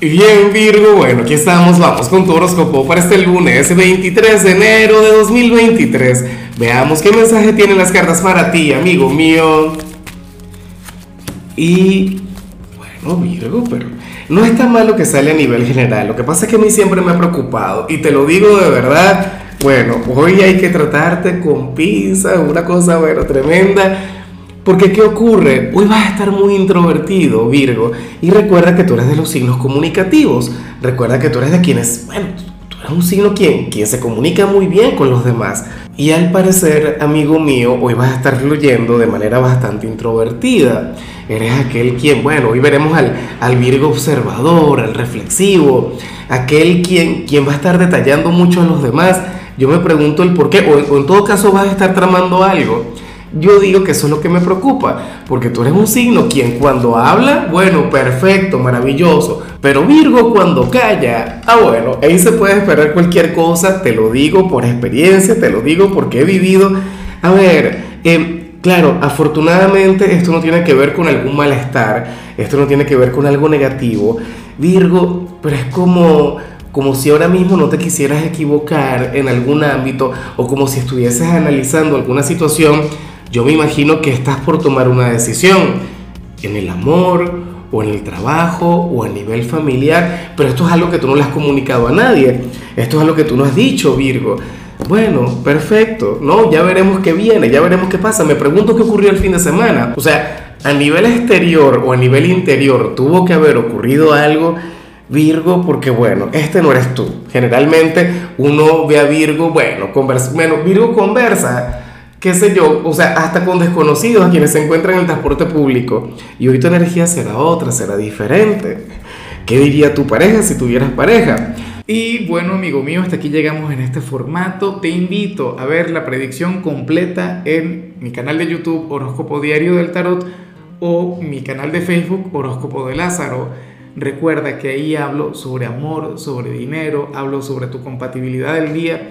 Bien Virgo, bueno, aquí estamos, vamos con tu horóscopo para este lunes 23 de enero de 2023. Veamos qué mensaje tienen las cartas para ti, amigo mío. Y bueno, Virgo, pero no está mal lo que sale a nivel general. Lo que pasa es que a mí siempre me ha preocupado y te lo digo de verdad. Bueno, hoy hay que tratarte con pinzas, una cosa, bueno, tremenda porque ¿qué ocurre? Hoy vas a estar muy introvertido, Virgo, y recuerda que tú eres de los signos comunicativos. Recuerda que tú eres de quienes, bueno, tú eres un signo quien, quien se comunica muy bien con los demás. Y al parecer, amigo mío, hoy vas a estar fluyendo de manera bastante introvertida. Eres aquel quien, bueno, hoy veremos al, al Virgo observador, al reflexivo, aquel quien, quien va a estar detallando mucho a los demás. Yo me pregunto el por qué, o, o en todo caso vas a estar tramando algo. Yo digo que eso es lo que me preocupa, porque tú eres un signo quien cuando habla, bueno, perfecto, maravilloso, pero Virgo cuando calla, ah bueno, ahí se puede esperar cualquier cosa, te lo digo por experiencia, te lo digo porque he vivido. A ver, eh, claro, afortunadamente esto no tiene que ver con algún malestar, esto no tiene que ver con algo negativo, Virgo, pero es como como si ahora mismo no te quisieras equivocar en algún ámbito o como si estuvieses analizando alguna situación yo me imagino que estás por tomar una decisión en el amor o en el trabajo o a nivel familiar, pero esto es algo que tú no le has comunicado a nadie. Esto es algo que tú no has dicho, Virgo. Bueno, perfecto, ¿no? Ya veremos qué viene, ya veremos qué pasa. Me pregunto qué ocurrió el fin de semana. O sea, a nivel exterior o a nivel interior tuvo que haber ocurrido algo, Virgo, porque bueno, este no eres tú. Generalmente uno ve a Virgo, bueno, conversa, bueno, Virgo conversa qué sé yo, o sea, hasta con desconocidos a quienes se encuentran en el transporte público. Y hoy tu energía será otra, será diferente. ¿Qué diría tu pareja si tuvieras pareja? Y bueno, amigo mío, hasta aquí llegamos en este formato. Te invito a ver la predicción completa en mi canal de YouTube Horóscopo Diario del Tarot o mi canal de Facebook Horóscopo de Lázaro. Recuerda que ahí hablo sobre amor, sobre dinero, hablo sobre tu compatibilidad del día